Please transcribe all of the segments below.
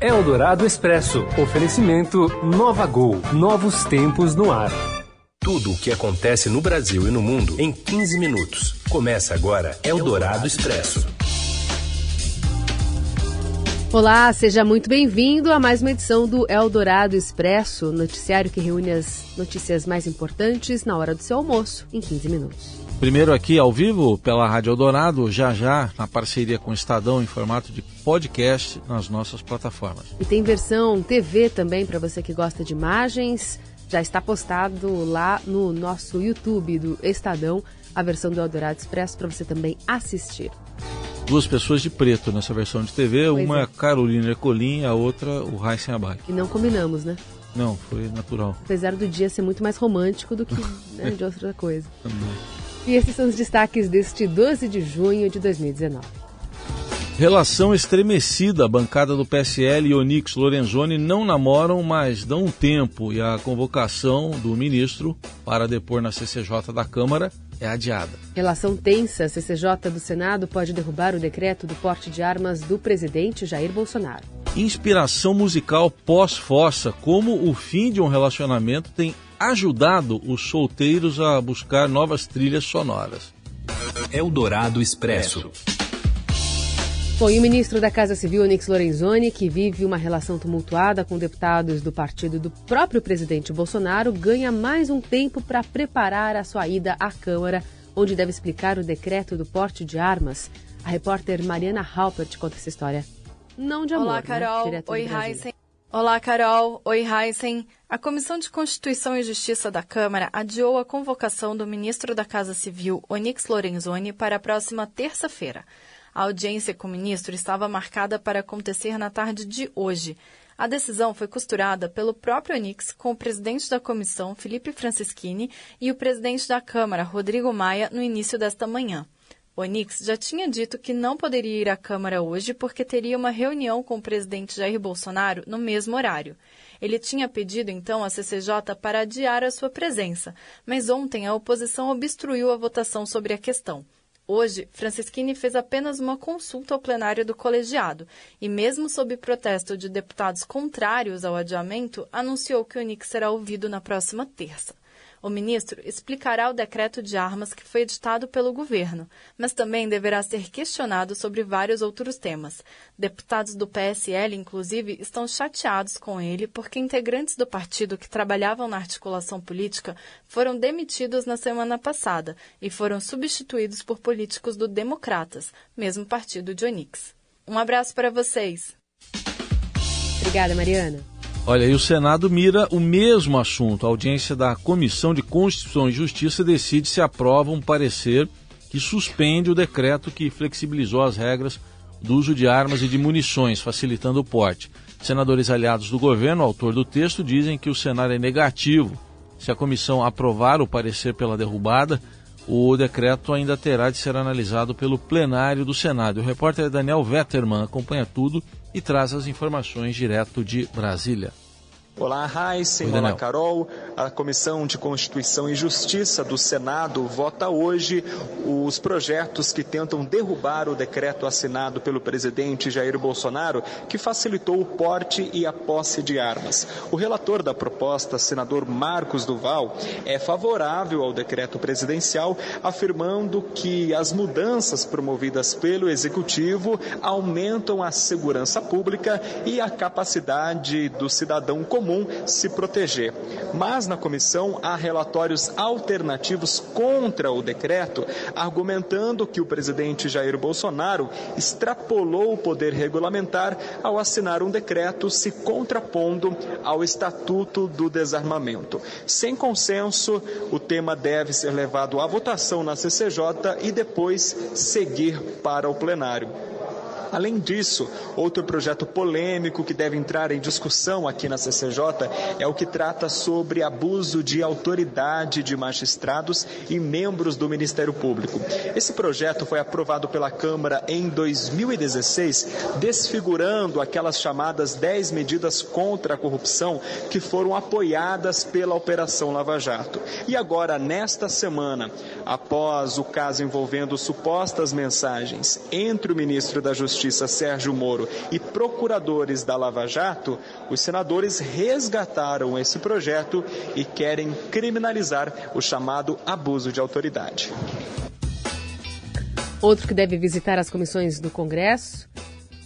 Eldorado Expresso. Oferecimento Nova Gol. Novos tempos no ar. Tudo o que acontece no Brasil e no mundo em 15 minutos. Começa agora Eldorado Expresso. Olá, seja muito bem-vindo a mais uma edição do Eldorado Expresso, noticiário que reúne as notícias mais importantes na hora do seu almoço, em 15 minutos. Primeiro aqui ao vivo pela Rádio Eldorado, já já na parceria com o Estadão em formato de podcast nas nossas plataformas. E tem versão TV também para você que gosta de imagens. Já está postado lá no nosso YouTube do Estadão a versão do Eldorado Expresso para você também assistir. Duas pessoas de preto nessa versão de TV, pois uma é a Carolina Ercolim, a outra o Raíssen Abac. E não combinamos, né? Não, foi natural. Apesar do dia ser muito mais romântico do que né, de outra coisa. Também. E esses são os destaques deste 12 de junho de 2019. Relação estremecida. A bancada do PSL e Onix Lorenzoni não namoram, mas dão um tempo e a convocação do ministro para depor na CCJ da Câmara é adiada. Relação tensa. A CCJ do Senado pode derrubar o decreto do porte de armas do presidente Jair Bolsonaro. Inspiração musical pós-fossa. Como o fim de um relacionamento tem ajudado os solteiros a buscar novas trilhas sonoras. Eldorado Expresso. Bom, e o ministro da Casa Civil, Onix Lorenzoni, que vive uma relação tumultuada com deputados do partido do próprio presidente Bolsonaro, ganha mais um tempo para preparar a sua ida à Câmara, onde deve explicar o decreto do porte de armas. A repórter Mariana Halpert conta essa história. Não de amor, Olá, né? Carol. Né? Oi, Heisen. Olá, Carol. Oi, Heisen. A Comissão de Constituição e Justiça da Câmara adiou a convocação do ministro da Casa Civil, Onix Lorenzoni, para a próxima terça-feira. A audiência com o ministro estava marcada para acontecer na tarde de hoje. A decisão foi costurada pelo próprio Onix com o presidente da comissão, Felipe Francischini, e o presidente da Câmara, Rodrigo Maia, no início desta manhã. Onix já tinha dito que não poderia ir à Câmara hoje porque teria uma reunião com o presidente Jair Bolsonaro no mesmo horário. Ele tinha pedido então à CCJ para adiar a sua presença, mas ontem a oposição obstruiu a votação sobre a questão. Hoje, Francisquini fez apenas uma consulta ao plenário do colegiado e, mesmo sob protesto de deputados contrários ao adiamento, anunciou que o Onix será ouvido na próxima terça. O ministro explicará o decreto de armas que foi editado pelo governo, mas também deverá ser questionado sobre vários outros temas. Deputados do PSL, inclusive, estão chateados com ele porque integrantes do partido que trabalhavam na articulação política foram demitidos na semana passada e foram substituídos por políticos do Democratas, mesmo partido de Onix. Um abraço para vocês. Obrigada, Mariana. Olha, e o Senado mira o mesmo assunto. A audiência da Comissão de Constituição e Justiça decide se aprova um parecer que suspende o decreto que flexibilizou as regras do uso de armas e de munições, facilitando o porte. Senadores aliados do governo, autor do texto, dizem que o cenário é negativo. Se a comissão aprovar o parecer pela derrubada, o decreto ainda terá de ser analisado pelo plenário do Senado. O repórter Daniel Vetterman acompanha tudo e traz as informações direto de Brasília. Olá, Heisen. Olá, Carol. A Comissão de Constituição e Justiça do Senado vota hoje os projetos que tentam derrubar o decreto assinado pelo presidente Jair Bolsonaro, que facilitou o porte e a posse de armas. O relator da proposta, senador Marcos Duval, é favorável ao decreto presidencial, afirmando que as mudanças promovidas pelo Executivo aumentam a segurança pública e a capacidade do cidadão comum comum se proteger. Mas na comissão há relatórios alternativos contra o decreto, argumentando que o presidente Jair Bolsonaro extrapolou o poder regulamentar ao assinar um decreto se contrapondo ao Estatuto do Desarmamento. Sem consenso, o tema deve ser levado à votação na CCJ e depois seguir para o plenário. Além disso, outro projeto polêmico que deve entrar em discussão aqui na CCJ é o que trata sobre abuso de autoridade de magistrados e membros do Ministério Público. Esse projeto foi aprovado pela Câmara em 2016, desfigurando aquelas chamadas 10 medidas contra a corrupção que foram apoiadas pela Operação Lava Jato. E agora, nesta semana, após o caso envolvendo supostas mensagens entre o ministro da Justiça Justiça Sérgio Moro e procuradores da Lava Jato, os senadores resgataram esse projeto e querem criminalizar o chamado abuso de autoridade. Outro que deve visitar as comissões do Congresso,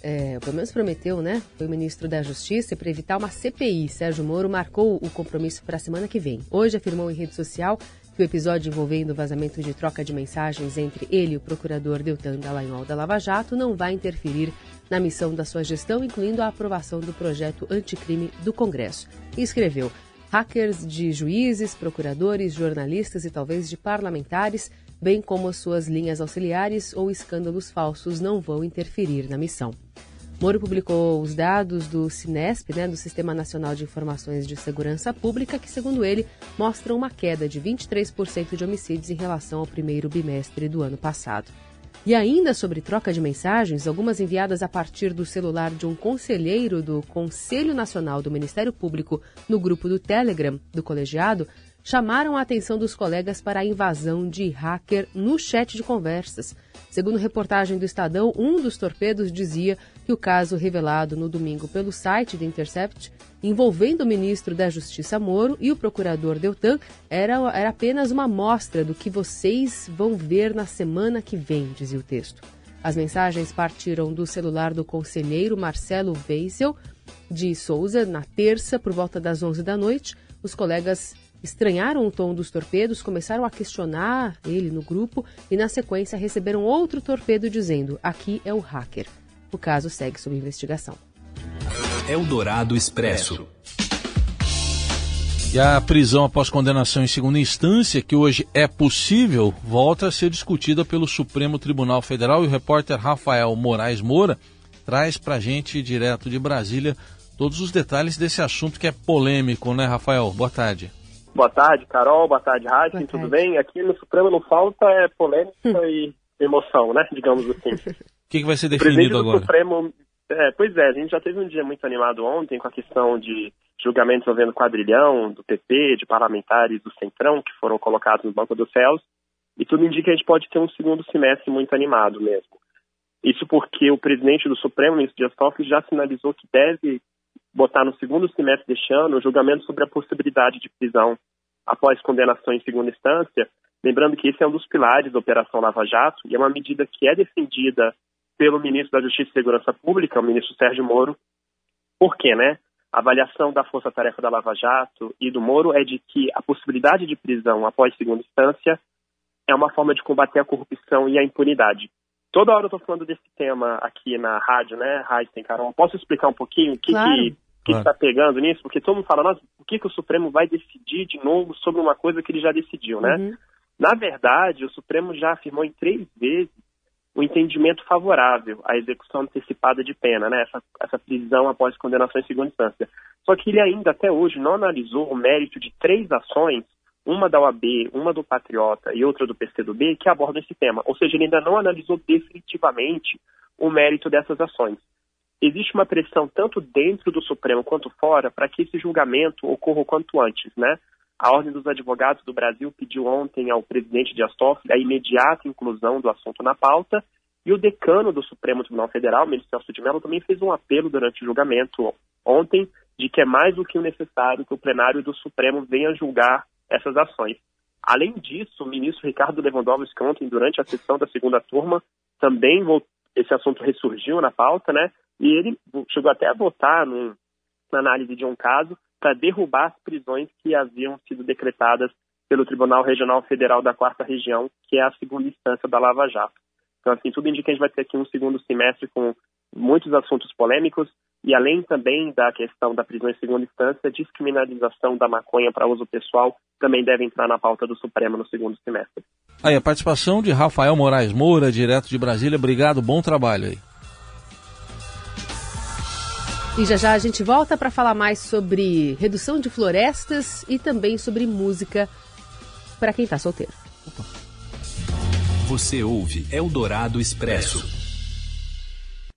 é, pelo menos prometeu, né? Foi o ministro da Justiça para evitar uma CPI. Sérgio Moro marcou o compromisso para a semana que vem. Hoje afirmou em rede social que o episódio envolvendo o vazamento de troca de mensagens entre ele e o procurador Deltan Dallagnol da Lava Jato não vai interferir na missão da sua gestão, incluindo a aprovação do projeto anticrime do Congresso. E escreveu: hackers de juízes, procuradores, jornalistas e talvez de parlamentares, bem como suas linhas auxiliares ou escândalos falsos, não vão interferir na missão. Moro publicou os dados do Sinesp, né, do Sistema Nacional de Informações de Segurança Pública, que, segundo ele, mostram uma queda de 23% de homicídios em relação ao primeiro bimestre do ano passado. E ainda sobre troca de mensagens, algumas enviadas a partir do celular de um conselheiro do Conselho Nacional do Ministério Público no grupo do Telegram do colegiado chamaram a atenção dos colegas para a invasão de hacker no chat de conversas. Segundo reportagem do Estadão, um dos torpedos dizia que o caso revelado no domingo pelo site The Intercept, envolvendo o ministro da Justiça Moro e o procurador Deltan, era, era apenas uma amostra do que vocês vão ver na semana que vem, dizia o texto. As mensagens partiram do celular do conselheiro Marcelo Weissel de Souza na terça, por volta das 11 da noite. Os colegas estranharam o tom dos torpedos, começaram a questionar ele no grupo e, na sequência, receberam outro torpedo dizendo: Aqui é o hacker. O caso segue sob investigação. Eldorado Expresso. E a prisão após condenação em segunda instância, que hoje é possível, volta a ser discutida pelo Supremo Tribunal Federal e o repórter Rafael Moraes Moura traz para a gente, direto de Brasília, todos os detalhes desse assunto que é polêmico, né, Rafael? Boa tarde. Boa tarde, Carol. Boa tarde, Raíssa. Tudo bem? Aqui no Supremo não falta é polêmica hum. e emoção, né? Digamos assim. O que, que, vai ser definido agora? Supremo, é, pois é, a gente já teve um dia muito animado ontem com a questão de julgamentos envolvendo quadrilhão, do PP, de parlamentares do Centrão, que foram colocados no Banco dos Céus. E tudo indica que a gente pode ter um segundo semestre muito animado mesmo. Isso porque o presidente do Supremo, ministro Dias Toffoli, já sinalizou que deve botar no segundo semestre deste ano o julgamento sobre a possibilidade de prisão após condenação em segunda instância, lembrando que esse é um dos pilares da Operação Lava Jato e é uma medida que é defendida pelo ministro da Justiça e Segurança Pública, o ministro Sérgio Moro. Por quê, né? A avaliação da força-tarefa da Lava Jato e do Moro é de que a possibilidade de prisão após segunda instância é uma forma de combater a corrupção e a impunidade. Toda hora eu estou falando desse tema aqui na rádio, né, Raíssa Carol? Posso explicar um pouquinho o que claro. que que está pegando nisso? Porque todo mundo fala, nossa, por que, que o Supremo vai decidir de novo sobre uma coisa que ele já decidiu, né? Uhum. Na verdade, o Supremo já afirmou em três vezes o entendimento favorável à execução antecipada de pena, né? Essa, essa prisão após condenação em segunda instância. Só que ele ainda, até hoje, não analisou o mérito de três ações uma da OAB, uma do Patriota e outra do PCdoB, que abordam esse tema. Ou seja, ele ainda não analisou definitivamente o mérito dessas ações. Existe uma pressão tanto dentro do Supremo quanto fora para que esse julgamento ocorra o quanto antes, né? A Ordem dos Advogados do Brasil pediu ontem ao presidente Dias Toffoli a imediata inclusão do assunto na pauta e o decano do Supremo Tribunal Federal, ministro Celso de Mello, também fez um apelo durante o julgamento ontem de que é mais do que o necessário que o plenário do Supremo venha julgar essas ações. Além disso, o ministro Ricardo Lewandowski, ontem, durante a sessão da segunda turma, também esse assunto ressurgiu na pauta, né? E ele chegou até a votar na análise de um caso para derrubar as prisões que haviam sido decretadas pelo Tribunal Regional Federal da Quarta Região, que é a segunda instância da Lava Jato. Então, assim, tudo indica que a gente vai ter aqui um segundo semestre com muitos assuntos polêmicos, e além também da questão da prisão em segunda instância, a descriminalização da maconha para uso pessoal também deve entrar na pauta do Supremo no segundo semestre. Aí a participação de Rafael Moraes Moura, direto de Brasília. Obrigado, bom trabalho aí. E já já a gente volta para falar mais sobre redução de florestas e também sobre música para quem está solteiro. Você ouve Eldorado Expresso.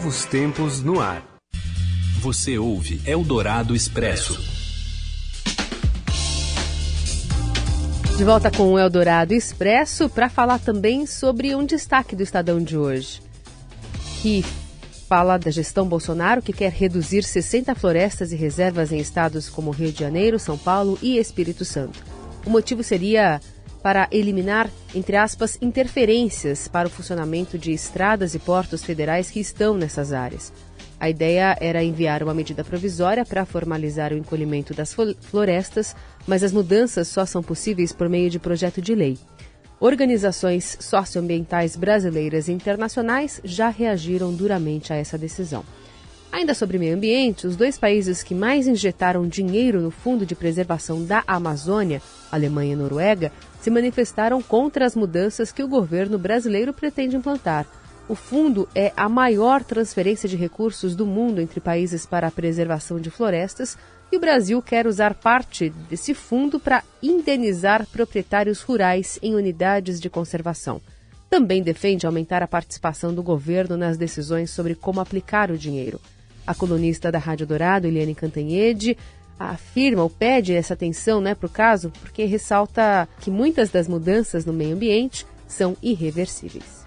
Novos tempos no ar. Você ouve Eldorado Expresso. De volta com o Eldorado Expresso para falar também sobre um destaque do Estadão de hoje, que fala da gestão Bolsonaro, que quer reduzir 60 florestas e reservas em estados como Rio de Janeiro, São Paulo e Espírito Santo. O motivo seria para eliminar, entre aspas, interferências para o funcionamento de estradas e portos federais que estão nessas áreas. A ideia era enviar uma medida provisória para formalizar o encolhimento das florestas, mas as mudanças só são possíveis por meio de projeto de lei. Organizações socioambientais brasileiras e internacionais já reagiram duramente a essa decisão. Ainda sobre meio ambiente, os dois países que mais injetaram dinheiro no Fundo de Preservação da Amazônia, Alemanha e Noruega, se manifestaram contra as mudanças que o governo brasileiro pretende implantar. O fundo é a maior transferência de recursos do mundo entre países para a preservação de florestas e o Brasil quer usar parte desse fundo para indenizar proprietários rurais em unidades de conservação. Também defende aumentar a participação do governo nas decisões sobre como aplicar o dinheiro. A colunista da Rádio Dourado, Eliane Cantanhede, afirma ou pede essa atenção né, para o caso, porque ressalta que muitas das mudanças no meio ambiente são irreversíveis.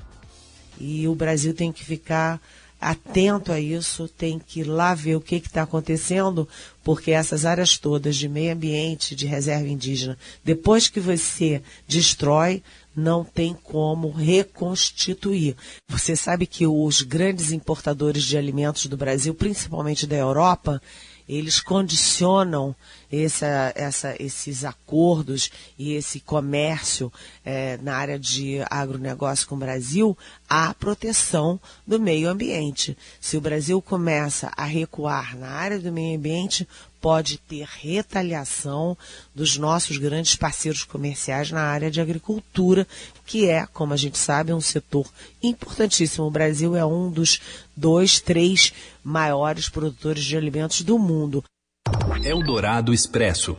E o Brasil tem que ficar atento a isso, tem que ir lá ver o que está acontecendo, porque essas áreas todas de meio ambiente, de reserva indígena, depois que você destrói, não tem como reconstituir. Você sabe que os grandes importadores de alimentos do Brasil, principalmente da Europa, eles condicionam essa, essa, esses acordos e esse comércio é, na área de agronegócio com o Brasil à proteção do meio ambiente. Se o Brasil começa a recuar na área do meio ambiente, pode ter retaliação dos nossos grandes parceiros comerciais na área de agricultura, que é, como a gente sabe, um setor importantíssimo. O Brasil é um dos dois, três maiores produtores de alimentos do mundo. Eldorado Expresso.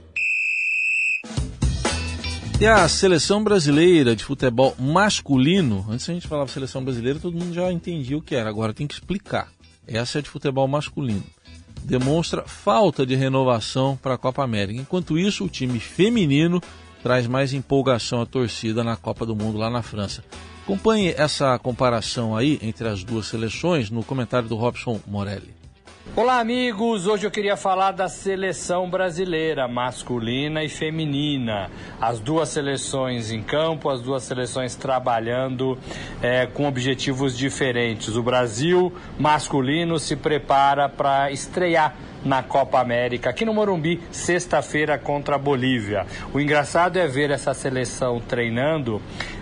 E a seleção brasileira de futebol masculino, antes a gente falava seleção brasileira, todo mundo já entendia o que era, agora tem que explicar. Essa é de futebol masculino demonstra falta de renovação para a Copa América. Enquanto isso, o time feminino traz mais empolgação à torcida na Copa do Mundo lá na França. Acompanhe essa comparação aí entre as duas seleções no comentário do Robson Morelli. Olá, amigos! Hoje eu queria falar da seleção brasileira, masculina e feminina. As duas seleções em campo, as duas seleções trabalhando é, com objetivos diferentes. O Brasil masculino se prepara para estrear na Copa América, aqui no Morumbi, sexta-feira contra a Bolívia. O engraçado é ver essa seleção treinando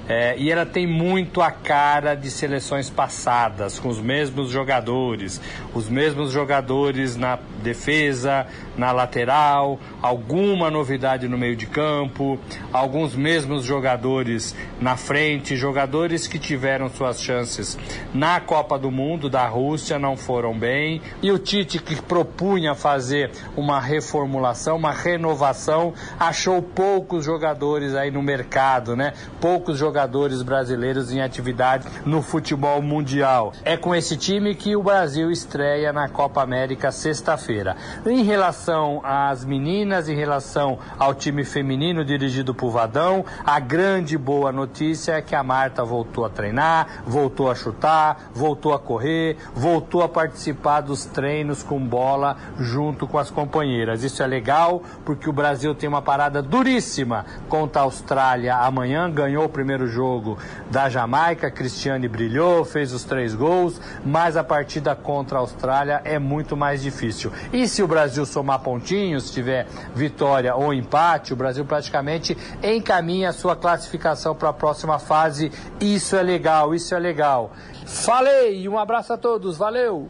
é, e ela tem muito a cara de seleções passadas, com os mesmos jogadores, os mesmos jogadores na defesa, na lateral, alguma novidade no meio de campo, alguns mesmos jogadores na frente, jogadores que tiveram suas chances na Copa do Mundo da Rússia não foram bem, e o Tite que propunha fazer uma reformulação, uma renovação, achou poucos jogadores aí no mercado, né? Poucos jogadores brasileiros em atividade no futebol mundial. É com esse time que o Brasil estreia na Copa América sexta-feira. Em relação às meninas, em relação ao time feminino dirigido por Vadão, a grande boa notícia é que a Marta voltou a treinar, voltou a chutar, voltou a correr, voltou a participar dos treinos com bola junto com as companheiras. Isso é legal porque o Brasil tem uma parada duríssima contra a Austrália amanhã, ganhou o primeiro jogo da Jamaica, Cristiane brilhou, fez os três gols, mas a partida contra a Austrália é muito mais difícil. E se o Brasil somar pontinhos, tiver vitória ou empate, o Brasil praticamente encaminha a sua classificação para a próxima fase. Isso é legal, isso é legal. Falei, um abraço a todos, valeu!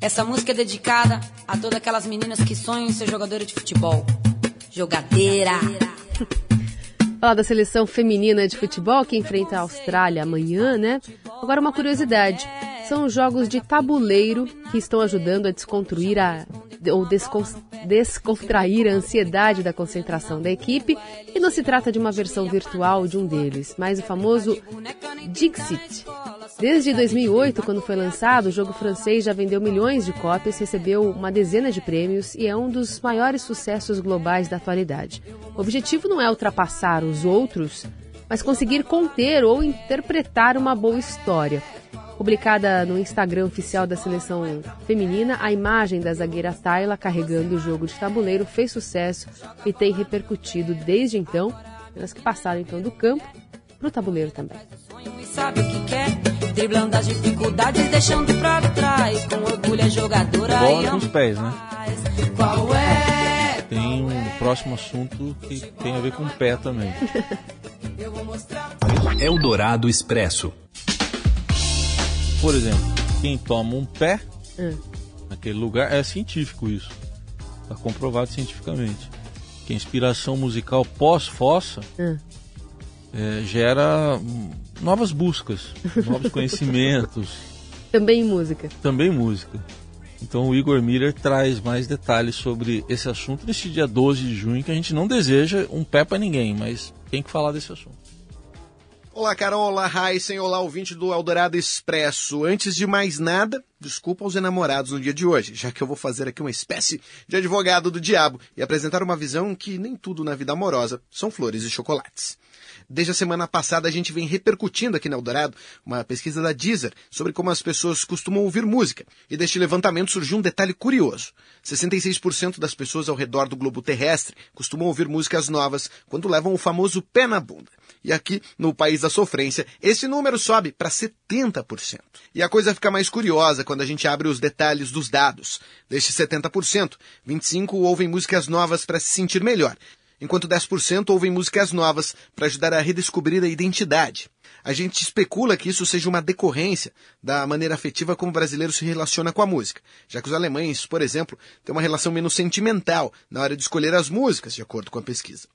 Essa música é dedicada a todas aquelas meninas que sonham em ser jogadora de futebol. Jogadeira. Falar da seleção feminina de futebol que enfrenta a Austrália amanhã, né? Agora uma curiosidade. São os jogos de tabuleiro que estão ajudando a desconstruir a ou descontrair a ansiedade da concentração da equipe, e não se trata de uma versão virtual de um deles, mas o famoso Dixit, Desde 2008, quando foi lançado, o jogo francês já vendeu milhões de cópias, recebeu uma dezena de prêmios e é um dos maiores sucessos globais da atualidade. O objetivo não é ultrapassar os outros, mas conseguir conter ou interpretar uma boa história. Publicada no Instagram oficial da seleção feminina, a imagem da zagueira Tayla carregando o jogo de tabuleiro fez sucesso e tem repercutido desde então, pelas que passaram então do campo para o tabuleiro também sabe o que quer. Driblando as dificuldades, deixando pra trás. Com orgulho é jogadora Bola com os pés, né? Qual é? Tem um próximo assunto que tem a ver com o pé também. Eldorado Expresso. Por exemplo, quem toma um pé hum. naquele lugar é científico isso. Está comprovado cientificamente. Que a inspiração musical pós-fossa hum. é, gera novas buscas, novos conhecimentos. Também música. Também música. Então o Igor Miller traz mais detalhes sobre esse assunto neste dia 12 de junho, que a gente não deseja um pé para ninguém, mas tem que falar desse assunto. Olá, Carol, olá, Heisen, olá, ouvinte do Eldorado Expresso. Antes de mais nada, desculpa aos enamorados no dia de hoje, já que eu vou fazer aqui uma espécie de advogado do diabo e apresentar uma visão que nem tudo na vida amorosa são flores e chocolates. Desde a semana passada a gente vem repercutindo aqui na Eldorado uma pesquisa da Deezer sobre como as pessoas costumam ouvir música. E deste levantamento surgiu um detalhe curioso. 66% das pessoas ao redor do globo terrestre costumam ouvir músicas novas quando levam o famoso pé na bunda. E aqui, no país da sofrência, esse número sobe para 70%. E a coisa fica mais curiosa quando a gente abre os detalhes dos dados. Destes 70%, 25% ouvem músicas novas para se sentir melhor, enquanto 10% ouvem músicas novas para ajudar a redescobrir a identidade. A gente especula que isso seja uma decorrência da maneira afetiva como o brasileiro se relaciona com a música, já que os alemães, por exemplo, têm uma relação menos sentimental na hora de escolher as músicas, de acordo com a pesquisa.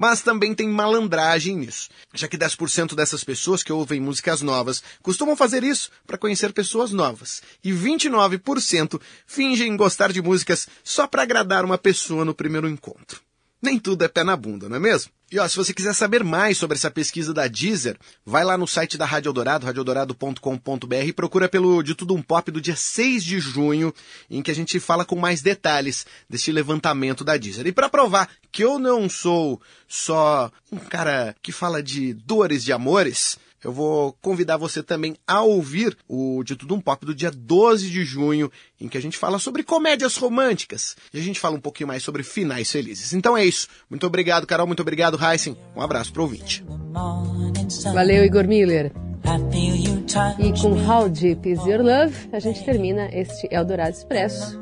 Mas também tem malandragem nisso, já que 10% dessas pessoas que ouvem músicas novas costumam fazer isso para conhecer pessoas novas, e 29% fingem gostar de músicas só para agradar uma pessoa no primeiro encontro. Nem tudo é pé na bunda, não é mesmo? E ó, se você quiser saber mais sobre essa pesquisa da Deezer, vai lá no site da Rádio Eldorado, radioeldorado.com.br e procura pelo De Tudo Um Pop do dia 6 de junho, em que a gente fala com mais detalhes deste levantamento da Deezer. E para provar que eu não sou só um cara que fala de dores de amores, eu vou convidar você também a ouvir o De Tudo Um Pop do dia 12 de junho, em que a gente fala sobre comédias românticas. E a gente fala um pouquinho mais sobre finais felizes. Então é isso. Muito obrigado, Carol. Muito obrigado, Heisen. Um abraço pro ouvinte. Valeu, Igor Miller. E com How Deep Is Your Love, a gente termina este Eldorado Expresso.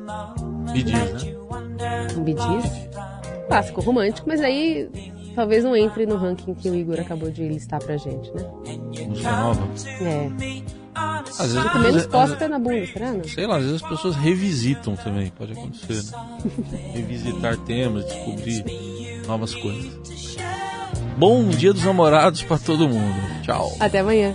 Bidis, né? Um bidis. Clássico romântico, mas aí talvez não entre no ranking que o Igor acabou de listar pra gente, né? Música nova? É. Às vezes, Fica menos costa na bunda, será? Não? Sei lá, às vezes as pessoas revisitam também, pode acontecer, né? Revisitar temas, descobrir novas coisas. Bom dia dos namorados para todo mundo. Tchau. Até amanhã.